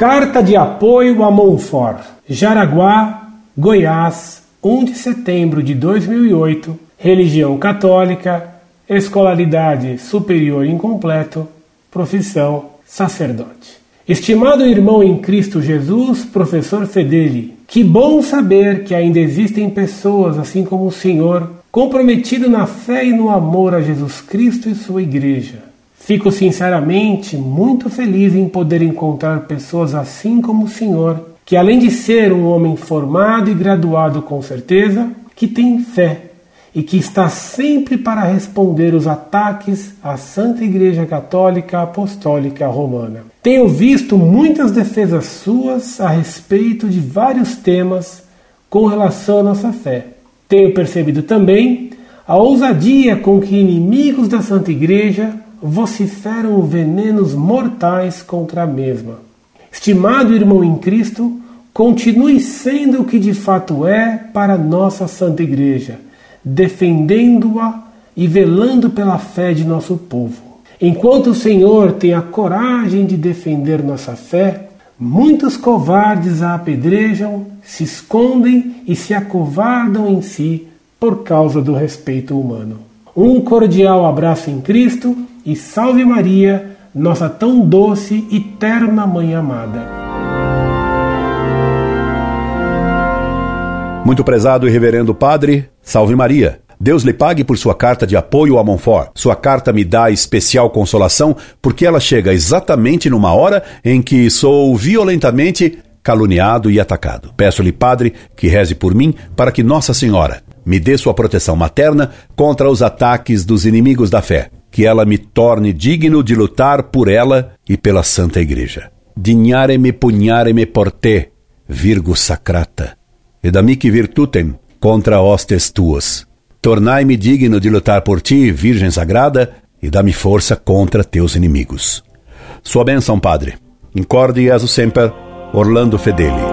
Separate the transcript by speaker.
Speaker 1: Carta de apoio a Monfort, Jaraguá, Goiás, 1 de setembro de 2008, religião católica, escolaridade superior incompleto, profissão sacerdote. Estimado irmão em Cristo Jesus, professor Fedeli, que bom saber que ainda existem pessoas assim como o Senhor, comprometido na fé e no amor a Jesus Cristo e sua igreja. Fico sinceramente muito feliz em poder encontrar pessoas assim como o Senhor, que além de ser um homem formado e graduado com certeza, que tem fé e que está sempre para responder os ataques à Santa Igreja Católica Apostólica Romana. Tenho visto muitas defesas suas a respeito de vários temas com relação à nossa fé. Tenho percebido também a ousadia com que inimigos da Santa Igreja vociferam venenos mortais contra a mesma. Estimado irmão em Cristo, continue sendo o que de fato é para nossa Santa Igreja defendendo-a e velando pela fé de nosso povo. Enquanto o Senhor tem a coragem de defender nossa fé, muitos covardes a apedrejam, se escondem e se acovardam em si por causa do respeito humano. Um cordial abraço em Cristo e salve Maria, nossa tão doce e terna Mãe amada.
Speaker 2: Muito prezado e reverendo Padre, salve Maria. Deus lhe pague por sua carta de apoio a Montfort. Sua carta me dá especial consolação porque ela chega exatamente numa hora em que sou violentamente caluniado e atacado. Peço-lhe, Padre, que reze por mim para que Nossa Senhora me dê sua proteção materna contra os ataques dos inimigos da fé, que ela me torne digno de lutar por ela e pela Santa Igreja. Dignare-me pugnare-me por te, virgo sacrata e da mihi virtutem contra hostes tuas. Tornai-me digno de lutar por ti, Virgem Sagrada, e dá-me força contra teus inimigos. Sua bênção, Padre. Incorde Jesus Semper, Orlando Fedeli.